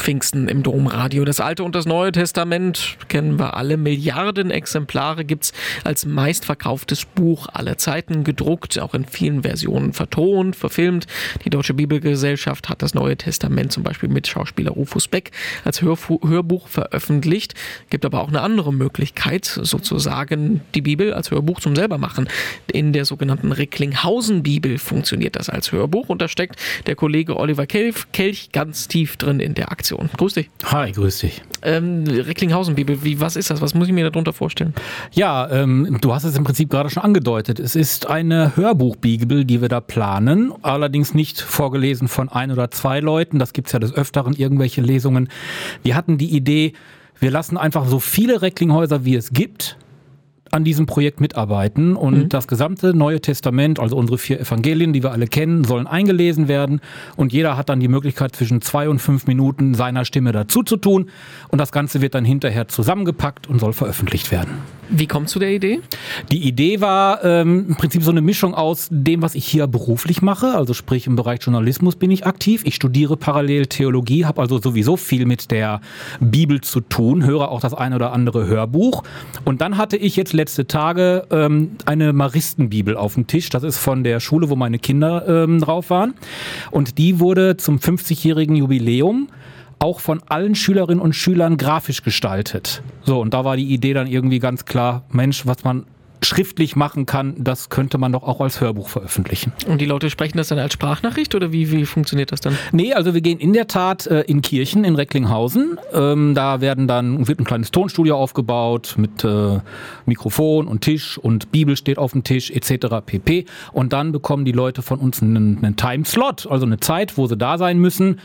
Pfingsten im Domradio. Das Alte und das Neue Testament kennen wir alle. Milliarden Exemplare gibt es als meistverkauftes Buch aller Zeiten gedruckt, auch in vielen Versionen vertont, verfilmt. Die Deutsche Bibelgesellschaft hat das Neue Testament zum Beispiel mit Schauspieler Rufus Beck als Hörfu Hörbuch veröffentlicht. Gibt aber auch eine andere Möglichkeit, sozusagen die Bibel als Hörbuch zum selber machen. In der sogenannten Recklinghausen-Bibel funktioniert das als Hörbuch und da steckt der Kollege Oliver Kelch ganz tief drin in der Aktion. Grüß dich. Hi, grüß dich. Ähm, Recklinghausen-Bibel, wie, was ist das? Was muss ich mir darunter vorstellen? Ja, ähm, du hast es im Prinzip gerade schon angedeutet. Es ist eine Hörbuch-Bibel, die wir da planen, allerdings nicht vorgelesen von ein oder zwei Leuten. Das gibt es ja des Öfteren, irgendwelche Lesungen. Wir hatten die Idee, wir lassen einfach so viele Recklinghäuser, wie es gibt, an diesem Projekt mitarbeiten und mhm. das gesamte Neue Testament, also unsere vier Evangelien, die wir alle kennen, sollen eingelesen werden und jeder hat dann die Möglichkeit zwischen zwei und fünf Minuten seiner Stimme dazu zu tun und das Ganze wird dann hinterher zusammengepackt und soll veröffentlicht werden. Wie kommt zu der Idee? Die Idee war ähm, im Prinzip so eine Mischung aus dem, was ich hier beruflich mache, also sprich im Bereich Journalismus bin ich aktiv. Ich studiere parallel Theologie, habe also sowieso viel mit der Bibel zu tun, höre auch das eine oder andere Hörbuch. Und dann hatte ich jetzt letzte Tage ähm, eine Maristenbibel auf dem Tisch. Das ist von der Schule, wo meine Kinder ähm, drauf waren. Und die wurde zum 50-jährigen Jubiläum auch von allen Schülerinnen und Schülern grafisch gestaltet. So, und da war die Idee dann irgendwie ganz klar, Mensch, was man schriftlich machen kann, das könnte man doch auch als Hörbuch veröffentlichen. Und die Leute sprechen das dann als Sprachnachricht oder wie, wie funktioniert das dann? Nee, also wir gehen in der Tat äh, in Kirchen in Recklinghausen. Ähm, da werden dann wird ein kleines Tonstudio aufgebaut mit äh, Mikrofon und Tisch und Bibel steht auf dem Tisch etc. pp. Und dann bekommen die Leute von uns einen, einen Timeslot, also eine Zeit, wo sie da sein müssen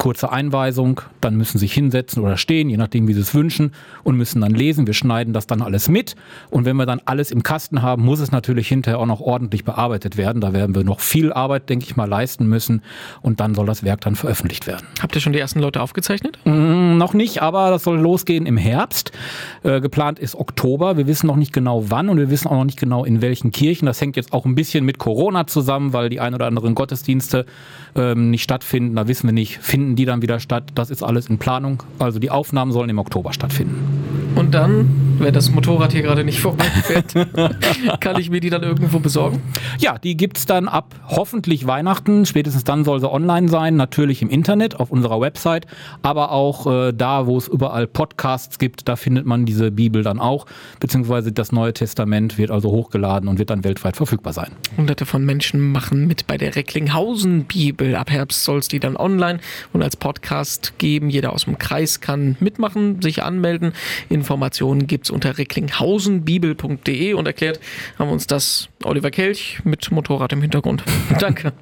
kurze Einweisung, dann müssen sie sich hinsetzen oder stehen, je nachdem, wie sie es wünschen, und müssen dann lesen. Wir schneiden das dann alles mit. Und wenn wir dann alles im Kasten haben, muss es natürlich hinterher auch noch ordentlich bearbeitet werden. Da werden wir noch viel Arbeit, denke ich mal, leisten müssen. Und dann soll das Werk dann veröffentlicht werden. Habt ihr schon die ersten Leute aufgezeichnet? Mm, noch nicht, aber das soll losgehen im Herbst. Äh, geplant ist Oktober. Wir wissen noch nicht genau wann und wir wissen auch noch nicht genau in welchen Kirchen. Das hängt jetzt auch ein bisschen mit Corona zusammen, weil die ein oder anderen Gottesdienste ähm, nicht stattfinden. Da wissen wir nicht, finden finden die dann wieder statt. Das ist alles in Planung. Also die Aufnahmen sollen im Oktober stattfinden. Und dann, wenn das Motorrad hier gerade nicht vorbeifährt, kann ich mir die dann irgendwo besorgen? Ja, die gibt es dann ab hoffentlich Weihnachten. Spätestens dann soll sie online sein. Natürlich im Internet, auf unserer Website. Aber auch äh, da, wo es überall Podcasts gibt, da findet man diese Bibel dann auch. Beziehungsweise das Neue Testament wird also hochgeladen und wird dann weltweit verfügbar sein. Hunderte von Menschen machen mit bei der Recklinghausen-Bibel. Ab Herbst soll es die dann online und und als Podcast geben. Jeder aus dem Kreis kann mitmachen, sich anmelden. Informationen gibt es unter recklinghausenbibel.de und erklärt haben uns das Oliver Kelch mit Motorrad im Hintergrund. Danke.